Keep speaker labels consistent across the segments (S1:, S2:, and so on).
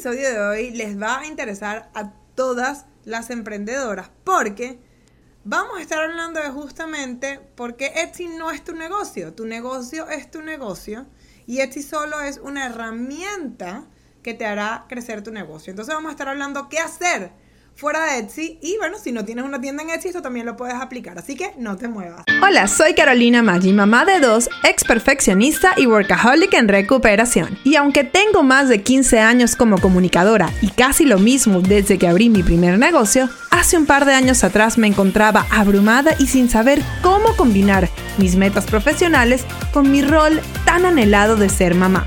S1: episodio de hoy les va a interesar a todas las emprendedoras porque vamos a estar hablando de justamente por qué Etsy no es tu negocio. Tu negocio es tu negocio y Etsy solo es una herramienta que te hará crecer tu negocio. Entonces vamos a estar hablando qué hacer fuera de Etsy. Y bueno, si no tienes una tienda en Etsy, esto también lo puedes aplicar. Así que no te muevas.
S2: Hola, soy Carolina Maggi, mamá de dos, ex perfeccionista y workaholic en recuperación. Y aunque tengo más de 15 años como comunicadora y casi lo mismo desde que abrí mi primer negocio, hace un par de años atrás me encontraba abrumada y sin saber cómo combinar mis metas profesionales con mi rol tan anhelado de ser mamá.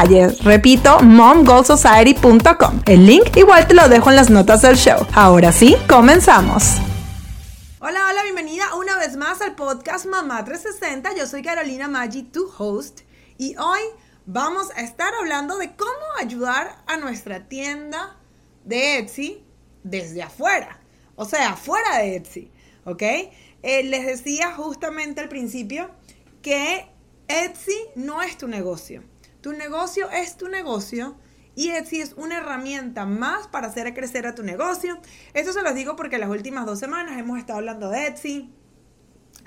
S2: Repito, momgoalsociety.com. El link igual te lo dejo en las notas del show. Ahora sí, comenzamos.
S1: Hola, hola, bienvenida una vez más al podcast Mamá 360. Yo soy Carolina Maggi, tu host, y hoy vamos a estar hablando de cómo ayudar a nuestra tienda de Etsy desde afuera. O sea, fuera de Etsy, ¿ok? Eh, les decía justamente al principio que Etsy no es tu negocio. Tu negocio es tu negocio y Etsy es una herramienta más para hacer crecer a tu negocio. Esto se los digo porque las últimas dos semanas hemos estado hablando de Etsy.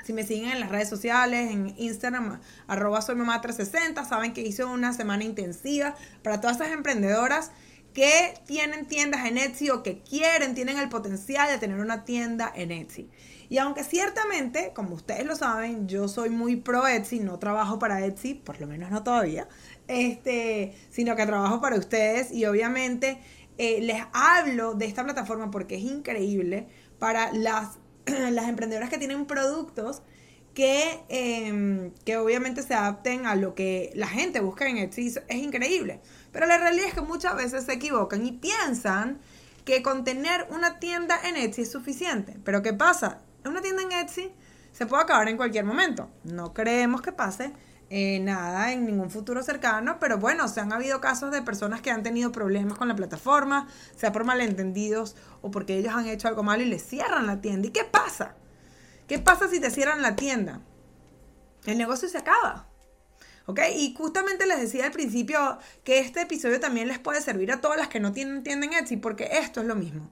S1: Si me siguen en las redes sociales, en Instagram, arroba soy mamá 360, saben que hice una semana intensiva para todas esas emprendedoras que tienen tiendas en Etsy o que quieren, tienen el potencial de tener una tienda en Etsy. Y aunque ciertamente, como ustedes lo saben, yo soy muy pro Etsy, no trabajo para Etsy, por lo menos no todavía, este, sino que trabajo para ustedes y obviamente eh, les hablo de esta plataforma porque es increíble para las, las emprendedoras que tienen productos que, em, que obviamente se adapten a lo que la gente busca en Etsy. Es increíble. Pero la realidad es que muchas veces se equivocan y piensan que con tener una tienda en Etsy es suficiente. Pero ¿qué pasa? Una tienda en Etsy se puede acabar en cualquier momento. No creemos que pase eh, nada en ningún futuro cercano, pero bueno, se han habido casos de personas que han tenido problemas con la plataforma, sea por malentendidos o porque ellos han hecho algo malo y les cierran la tienda. ¿Y qué pasa? ¿Qué pasa si te cierran la tienda? El negocio se acaba. ¿Ok? Y justamente les decía al principio que este episodio también les puede servir a todas las que no tienen tienda en Etsy, porque esto es lo mismo.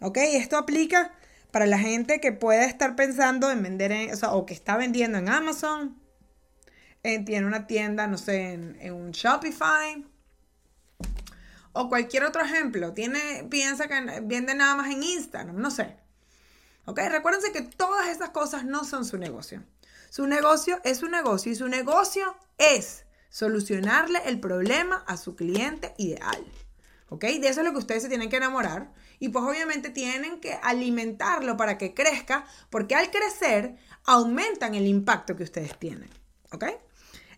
S1: ¿Ok? Esto aplica para la gente que puede estar pensando en vender, en, o, que está vendiendo en Amazon, tiene una tienda, no sé, en, un Shopify. O cualquier otro ejemplo. Tiene, piensa que vende nada más en Instagram, no sé. ¿Ok? Recuérdense que todas estas cosas no son su negocio. Su negocio es su negocio y su negocio es solucionarle el problema a su cliente ideal. ¿Ok? De eso es lo que ustedes se tienen que enamorar. Y pues obviamente tienen que alimentarlo para que crezca, porque al crecer aumentan el impacto que ustedes tienen. ¿Ok?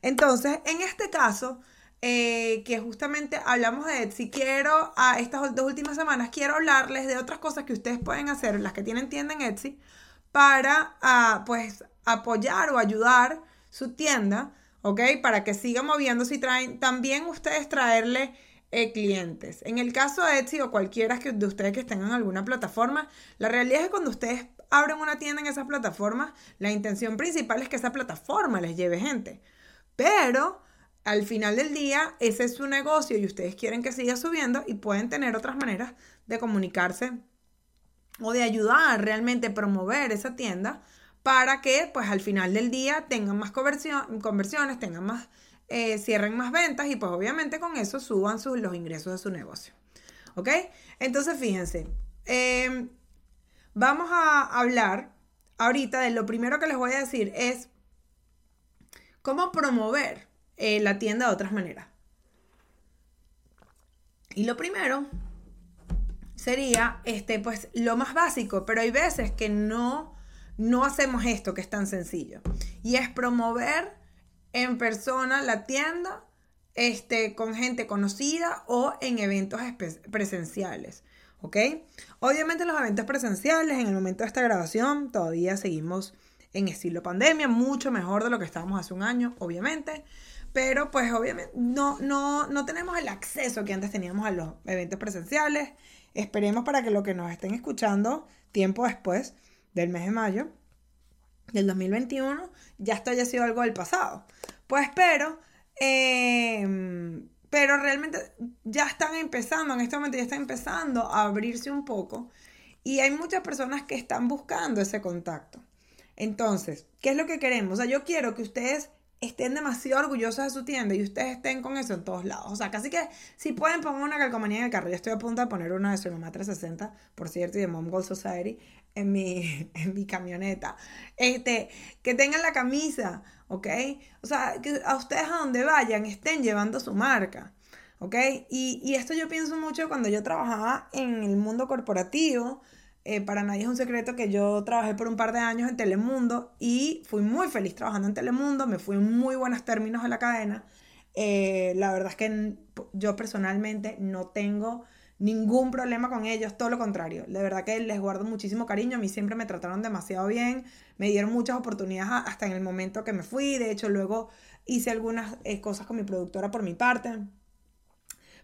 S1: Entonces, en este caso, eh, que justamente hablamos de Etsy, quiero, a estas dos últimas semanas, quiero hablarles de otras cosas que ustedes pueden hacer, las que tienen tienda en Etsy, para, ah, pues, apoyar o ayudar su tienda, ¿ok? Para que siga moviéndose y traen, también ustedes traerle eh, clientes. En el caso de Etsy o cualquiera que, de ustedes que estén en alguna plataforma, la realidad es que cuando ustedes abren una tienda en esas plataformas, la intención principal es que esa plataforma les lleve gente. Pero al final del día, ese es su negocio y ustedes quieren que siga subiendo y pueden tener otras maneras de comunicarse o de ayudar realmente a promover esa tienda para que pues al final del día tengan más conversiones, tengan más, eh, cierren más ventas y pues obviamente con eso suban sus, los ingresos de su negocio. ¿Ok? Entonces fíjense, em, vamos a hablar ahorita de lo primero que les voy a decir es cómo promover eh, la tienda de otras maneras. Y lo primero sería, este, pues, lo más básico, pero hay veces que no, no hacemos esto que es tan sencillo. Y es promover en persona la tienda, este, con gente conocida o en eventos presenciales. ¿Ok? Obviamente los eventos presenciales, en el momento de esta grabación, todavía seguimos en estilo pandemia, mucho mejor de lo que estábamos hace un año, obviamente. Pero pues obviamente no, no, no tenemos el acceso que antes teníamos a los eventos presenciales. Esperemos para que lo que nos estén escuchando tiempo después del mes de mayo del 2021 ya esto haya sido algo del pasado. Pues pero, em, pero realmente ya están empezando, en este momento ya están empezando a abrirse un poco y hay muchas personas que están buscando ese contacto. Entonces, ¿qué es lo que queremos? O sea, yo quiero que ustedes estén demasiado orgullosos de su tienda y ustedes estén con eso en todos lados. O sea, casi que si pueden poner una calcomanía en el carro. Yo estoy a punto de poner una de su mamá 360, por cierto, y de Mom Gold Society en mi, en mi camioneta. Este, que tengan la camisa, ¿ok? O sea, que a ustedes a donde vayan estén llevando su marca. ¿Ok? Y, y esto yo pienso mucho cuando yo trabajaba en el mundo corporativo, eh, para nadie es un secreto que yo trabajé por un par de años en Telemundo y fui muy feliz trabajando en Telemundo, me fui en muy buenos términos de la cadena. Eh, la verdad es que yo personalmente no tengo ningún problema con ellos, todo lo contrario. De verdad que les guardo muchísimo cariño, a mí siempre me trataron demasiado bien, me dieron muchas oportunidades hasta en el momento que me fui, de hecho luego hice algunas eh, cosas con mi productora por mi parte.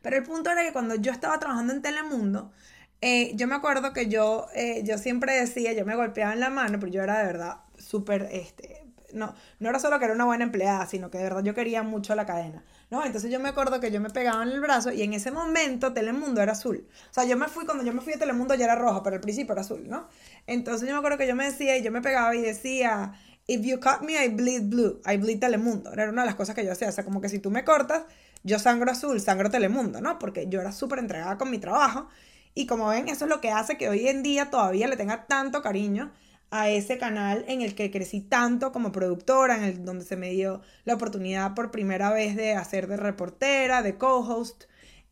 S1: Pero el punto era que cuando yo estaba trabajando en Telemundo, eh, yo me acuerdo que yo, eh, yo siempre decía, yo me golpeaba en la mano, pero yo era de verdad súper, este, no, no era solo que era una buena empleada, sino que de verdad yo quería mucho la cadena, ¿no? Entonces yo me acuerdo que yo me pegaba en el brazo y en ese momento Telemundo era azul. O sea, yo me fui, cuando yo me fui a Telemundo ya era rojo, pero al principio era azul, ¿no? Entonces yo me acuerdo que yo me decía y yo me pegaba y decía, if you cut me, I bleed blue, I bleed Telemundo. Era una de las cosas que yo hacía, o sea, como que si tú me cortas, yo sangro azul, sangro Telemundo, ¿no? Porque yo era súper entregada con mi trabajo y como ven, eso es lo que hace que hoy en día todavía le tenga tanto cariño a ese canal en el que crecí tanto como productora, en el donde se me dio la oportunidad por primera vez de hacer de reportera, de co-host,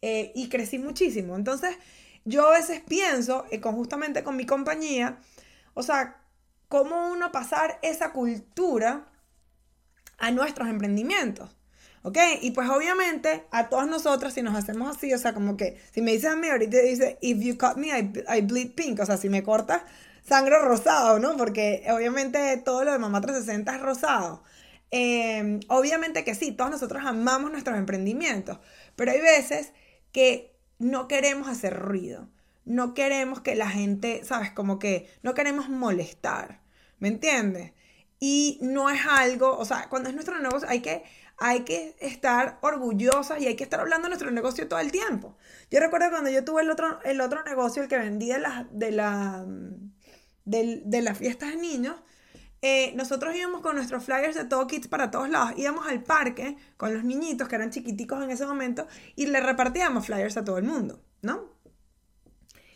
S1: eh, y crecí muchísimo. Entonces, yo a veces pienso, eh, con, justamente con mi compañía, o sea, cómo uno pasar esa cultura a nuestros emprendimientos. ¿Ok? Y pues obviamente a todas nosotras, si nos hacemos así, o sea, como que si me dices a mí, ahorita dice, if you cut me, I, bleed pink, o sea, si me cortas, sangre rosado, ¿no? Porque obviamente todo lo de Mamá 360 es rosado. Em, obviamente que sí, todos nosotros amamos nuestros emprendimientos, pero hay veces que no queremos hacer ruido, no queremos que la gente, ¿sabes? Como que no queremos molestar, ¿me entiendes? Y no es algo, o sea, cuando es nuestro negocio hay que, hay que estar orgullosas y hay que estar hablando de nuestro negocio todo el tiempo. Yo recuerdo cuando yo tuve el otro, el otro negocio, el que vendía de, la, de, la, de, las fiestas de niños, eh, nosotros íbamos con nuestros flyers de todo Kids para todos lados. Íbamos al parque con los niñitos que eran chiquiticos en ese momento y le repartíamos flyers a todo el mundo, ¿no?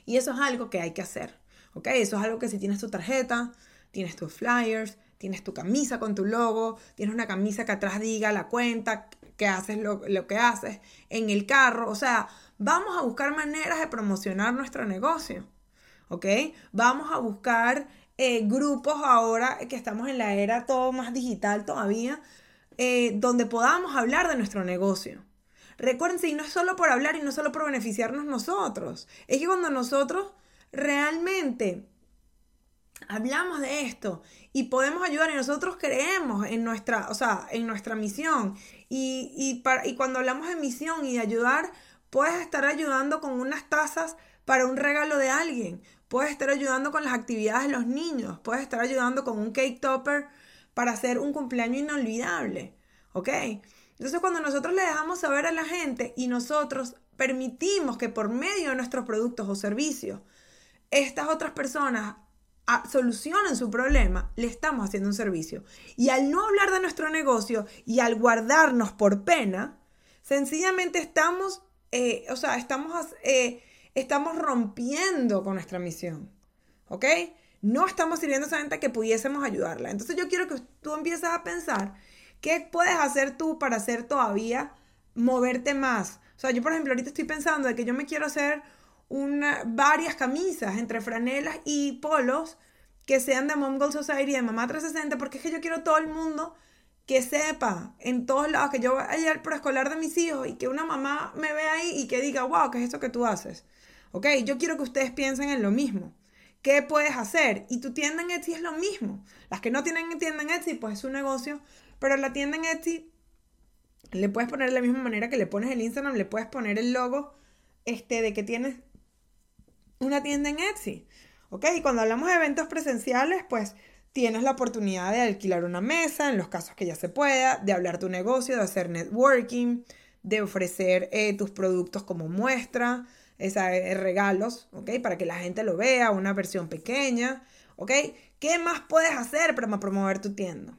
S1: Y eso es algo que hay que hacer, ¿ok? Eso es algo que si tienes tu tarjeta, tienes tus flyers, tienes tu camisa con tu logo, tienes una camisa que atrás diga la cuenta, que haces lo, que haces en el carro. O sea, vamos a buscar maneras de promocionar nuestro negocio. ¿Ok? Vamos a buscar eh, grupos ahora que estamos en la era todo más digital todavía, eh, donde podamos hablar de nuestro negocio. Recuerden, y no es solo por hablar y no solo por beneficiarnos nosotros, es que cuando nosotros realmente hablamos de esto y podemos ayudar y nosotros creemos en nuestra, o sea, en nuestra misión. Y, y, para, y cuando hablamos de misión y de ayudar, puedes estar ayudando con unas tazas para un regalo de alguien. puedes estar ayudando con las actividades de los niños, puedes estar ayudando con un cake topper para hacer un cumpleaños inolvidable, ¿ok? Entonces cuando nosotros le dejamos saber a la gente y nosotros permitimos que por medio de nuestros productos o servicios estas otras personas solucionen su problema, le estamos haciendo un servicio. Y al no hablar de nuestro negocio y al guardarnos por pena, sencillamente estamos, eh, o sea, estamos, eh, estamos rompiendo con nuestra misión. ¿Ok? No estamos sirviendo a esa gente que pudiésemos ayudarla. Entonces yo quiero que tú empieces a pensar qué puedes hacer tú para hacer todavía moverte más. O sea, yo por ejemplo ahorita estoy pensando de que yo me quiero hacer una, varias camisas entre franelas y polos que sean de Mom Gold Society, de Mamá 360, porque es que yo quiero todo el mundo que sepa en todos lados que yo vaya al preescolar de mis hijos y que una mamá me vea ahí y que diga, wow, ¿qué es eso que tú haces? Ok, yo quiero que ustedes piensen en lo mismo. ¿Qué puedes hacer? Y tu tienda en Etsy es lo mismo. Las que no tienen tienda en Etsy, pues es un negocio, pero la tienda en Etsy le puedes poner de la misma manera que le pones el Instagram, le puedes poner el logo este, de que tienes una tienda en Etsy. ¿Ok? Y cuando hablamos de eventos presenciales, pues tienes la oportunidad de alquilar una mesa, en los casos que ya se pueda, de hablar tu negocio, de hacer networking, de ofrecer eh, tus productos como muestra, esa, eh, regalos, ¿ok? Para que la gente lo vea, una versión pequeña, ¿ok? ¿Qué más puedes hacer para promover tu tienda?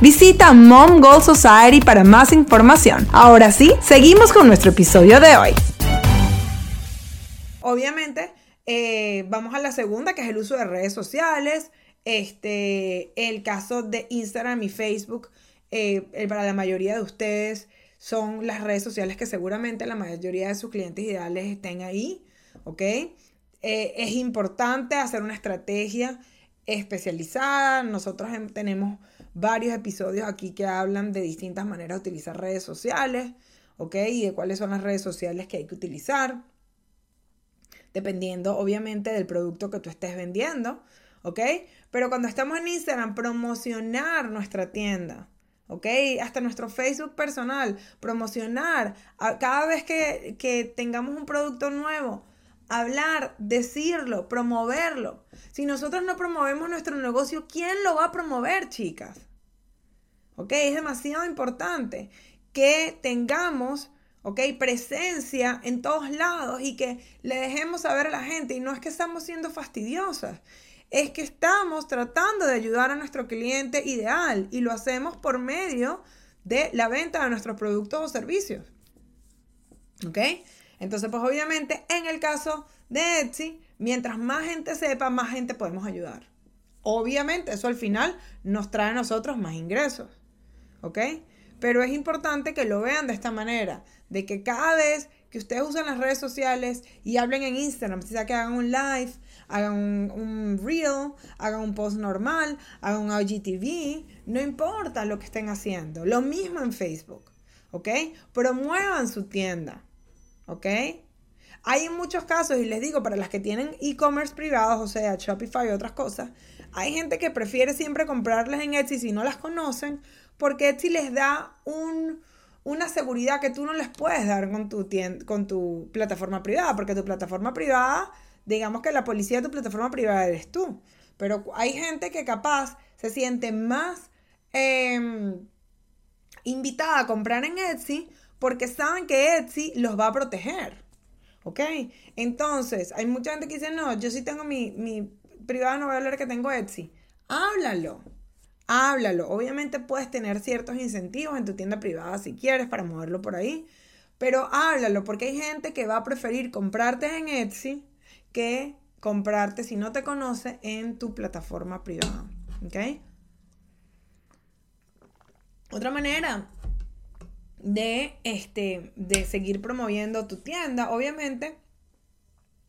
S2: Visita Mom Goal Society para más información. Ahora sí, seguimos con nuestro episodio de hoy.
S1: Obviamente, eh, vamos a la segunda, que es el uso de redes sociales. Este, el caso de Instagram y Facebook, eh, para la mayoría de ustedes son las redes sociales que seguramente la mayoría de sus clientes ideales estén ahí, ¿ok? Eh, es importante hacer una estrategia especializada. Nosotros tenemos varios episodios aquí que hablan de distintas maneras de utilizar redes sociales, ¿ok? Y de cuáles son las redes sociales que hay que utilizar, dependiendo obviamente del producto que tú estés vendiendo, ¿ok? Pero cuando estamos en Instagram, promocionar nuestra tienda. ¿ok? Hasta nuestro Facebook personal, promocionar. Cada vez que, que, tengamos un producto nuevo, hablar, decirlo, promoverlo. Si nosotros no promovemos nuestro negocio, ¿quién lo va a promover, chicas? ¿Ok? Es demasiado importante que tengamos, ¿ok? Presencia en todos lados y que le dejemos saber a la gente. Y no es que estamos siendo fastidiosas, es que estamos tratando de ayudar a nuestro cliente ideal y lo hacemos por medio de la venta de nuestros productos o servicios. ¿Ok? Entonces, pues obviamente en el caso de Etsy, mientras más gente sepa, más gente podemos ayudar. Obviamente, eso al final nos trae a nosotros más ingresos. ¿Ok? Pero es importante que lo vean de esta manera, de que cada vez que ustedes usen las redes sociales y hablen en Instagram, sea que hagan un live, hagan un, un, reel, hagan un post normal, hagan un IGTV, no importa lo que estén haciendo. Lo mismo en Facebook, ¿ok? Promuevan su tienda. ¿Ok? Hay muchos casos, y les digo, para las que tienen e-commerce privados, o sea, Shopify y otras cosas, hay gente que prefiere siempre comprarles en Etsy si no las conocen, porque Etsy les da una seguridad que tú no les puedes dar con tu, con tu plataforma privada, porque tu plataforma privada, digamos que la policía de tu plataforma privada eres tú. Pero hay gente que capaz se siente más em, invitada a comprar en Etsy porque saben que Etsy los va a proteger. ¿Ok? Entonces, hay mucha gente que dice, no, yo sí tengo mi, mi privado, no voy a hablar que tengo Etsy. Háblalo. Háblalo. Obviamente puedes tener ciertos incentivos en tu tienda privada si quieres para moverlo por ahí. Pero háblalo porque hay gente que va a preferir comprarte en Etsy que comprarte si no te conoce en tu plataforma privada. ¿Ok? Otra manera de, este, de seguir promoviendo tu tienda, obviamente,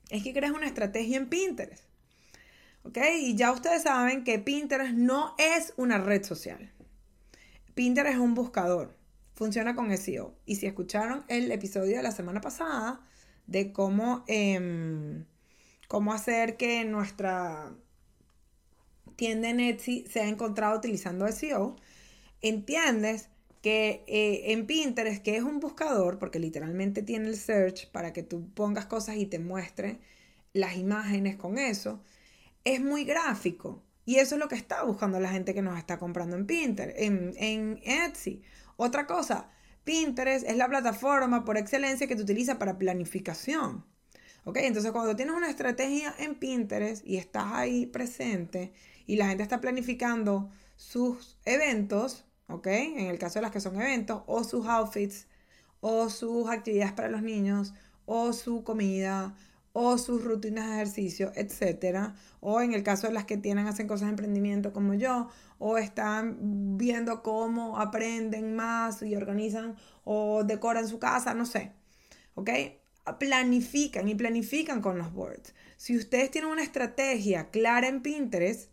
S1: es que crees una estrategia en Pinterest. ¿Ok? Y ya ustedes saben que Pinterest no es una red social. Pinterest es un buscador. Funciona con SEO. Y si escucharon el episodio de la semana pasada de cómo, em, cómo hacer que nuestra tienda en Etsy sea encontrada utilizando SEO, entiendes que eh, en Pinterest, que es un buscador, porque literalmente tiene el search para que tú pongas cosas y te muestre las imágenes con eso, es muy gráfico. Y eso es lo que está buscando la gente que nos está comprando en Pinterest, en, en Etsy. Otra cosa, Pinterest es la plataforma por excelencia que te utiliza para planificación. ¿Ok? Entonces cuando tienes una estrategia en Pinterest y estás ahí presente y la gente está planificando sus eventos, ¿ok? En el caso de las que son eventos, o sus outfits, o sus actividades para los niños, o su comida, o sus rutinas de ejercicio, etcétera, o en el caso de las que tienen, hacen cosas de emprendimiento como yo, o están viendo cómo aprenden más y organizan o decoran su casa, no sé, ¿ok? Planifican y planifican con los boards. Si ustedes tienen una estrategia clara en Pinterest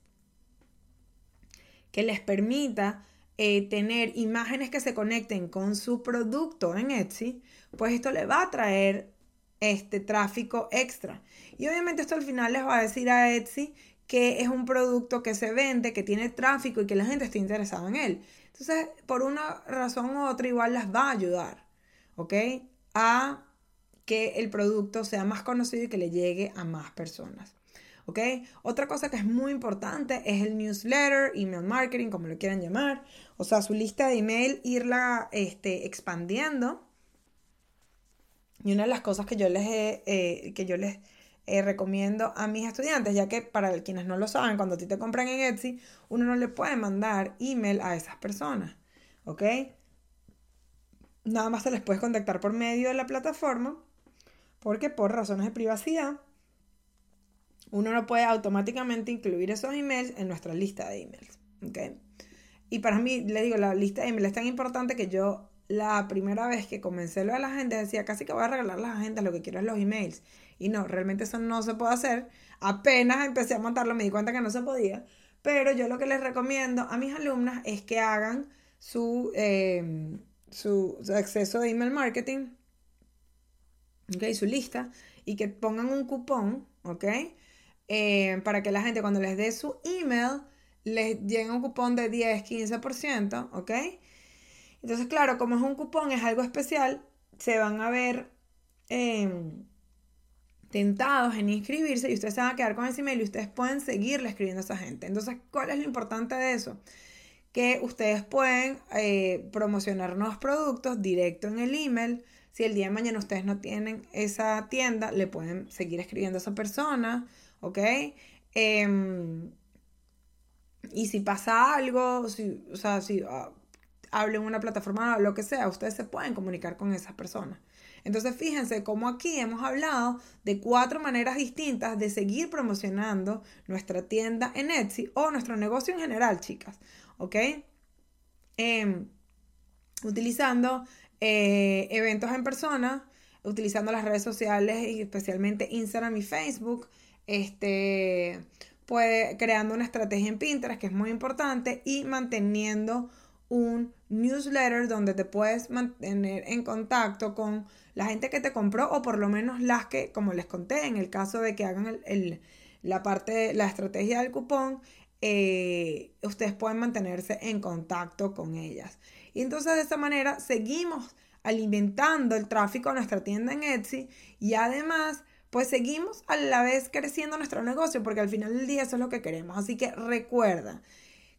S1: que les permita eh, tener imágenes que se conecten con su producto en Etsy, pues esto le va a traer este tráfico extra. Y obviamente esto al final les va a decir a Etsy que es un producto que se vende, que tiene tráfico y que la gente está interesada en él. Entonces, por una razón u otra, igual las va a ayudar, ¿ok? A que el producto sea más conocido y que le llegue a más personas. ¿Ok? Otra cosa que es muy importante es el newsletter, email marketing, como lo quieran llamar, o sea, su lista de email, irla este, expandiendo. Y una de las cosas que yo les, eh, que yo les eh, recomiendo a mis estudiantes, ya que para quienes no lo saben, cuando a ti te compran en Etsy, uno no le puede mandar email a esas personas, ¿ok? Nada más se les puede contactar por medio de la plataforma, porque por razones de privacidad, uno no puede automáticamente incluir esos emails en nuestra lista de emails. ¿ok? Y para mí, le digo, la lista de emails es tan importante que yo la primera vez que comencé lo de la gente decía casi que voy a regalar las agendas, lo que quiero es los emails. Y no, realmente eso no se puede hacer. Apenas empecé a montarlo me di cuenta que no se podía. Pero yo lo que les recomiendo a mis alumnas es que hagan su, em, su, acceso de email marketing, ¿ok? Su lista, y que pongan un cupón, ¿ok? Eh, para que la gente cuando les dé su email les llegue un cupón de 10, 15%, ¿ok? Entonces, claro, como es un cupón, es algo especial, se van a ver em, tentados en inscribirse y ustedes se van a quedar con ese email y ustedes pueden seguirle escribiendo a esa gente. Entonces, ¿cuál es lo importante de eso? Que ustedes pueden eh, promocionar nuevos productos directo en el email. Si el día de mañana ustedes no tienen esa tienda, le pueden seguir escribiendo a esa persona ¿ok? Em, y si pasa algo, si, o sea, si uh, hablen en una plataforma lo que sea, ustedes se pueden comunicar con esas personas. Entonces, fíjense cómo aquí hemos hablado de cuatro maneras distintas de seguir promocionando nuestra tienda en Etsy o nuestro negocio en general, chicas. ¿Ok? Em, utilizando eh, eventos en persona, utilizando las redes sociales y especialmente Instagram y Facebook, este, pues creando una estrategia en Pinterest que es muy importante y manteniendo un newsletter donde te puedes mantener en contacto con la gente que te compró o por lo menos las que, como les conté, en el caso de que hagan el, la parte, la estrategia del cupón, eh, ustedes pueden mantenerse en contacto con ellas. Y entonces de esta manera seguimos alimentando el tráfico a nuestra tienda en Etsy y además pues seguimos a la vez creciendo nuestro negocio, porque al final del día eso es lo que queremos. Así que recuerda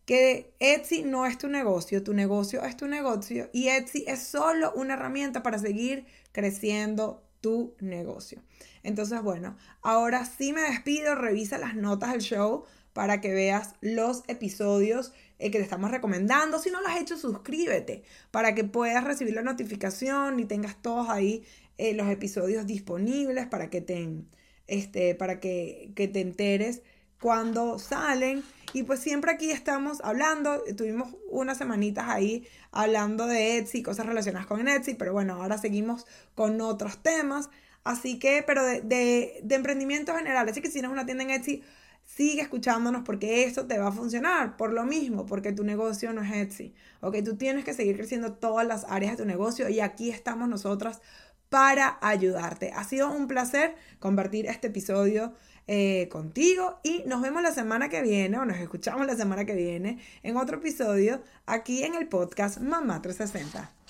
S1: que Etsy no es tu negocio, tu negocio es tu negocio y Etsy es solo una herramienta para seguir creciendo tu negocio. Entonces, bueno, ahora sí me despido, revisa las notas del show para que veas los episodios eh, que te estamos recomendando. Si no lo has hecho, suscríbete para que puedas recibir la notificación y tengas todos ahí eh, los episodios disponibles para que te, este, para que, te enteres cuando salen. Y pues siempre aquí estamos hablando, tuvimos unas semanitas ahí hablando de Etsy, cosas relacionadas con Etsy, pero bueno, ahora seguimos con otros temas. Así que, pero de, de, de emprendimiento general. Así que si tienes una tienda en Etsy, sigue escuchándonos porque eso te va a funcionar por lo mismo, porque tu negocio no es Etsy. Ok, tú tienes que seguir creciendo todas las áreas de tu negocio y aquí estamos nosotras para ayudarte. Ha sido un placer compartir este episodio eh, contigo y nos vemos la semana que viene o nos escuchamos la semana que viene en otro episodio aquí en el podcast Mamá 360.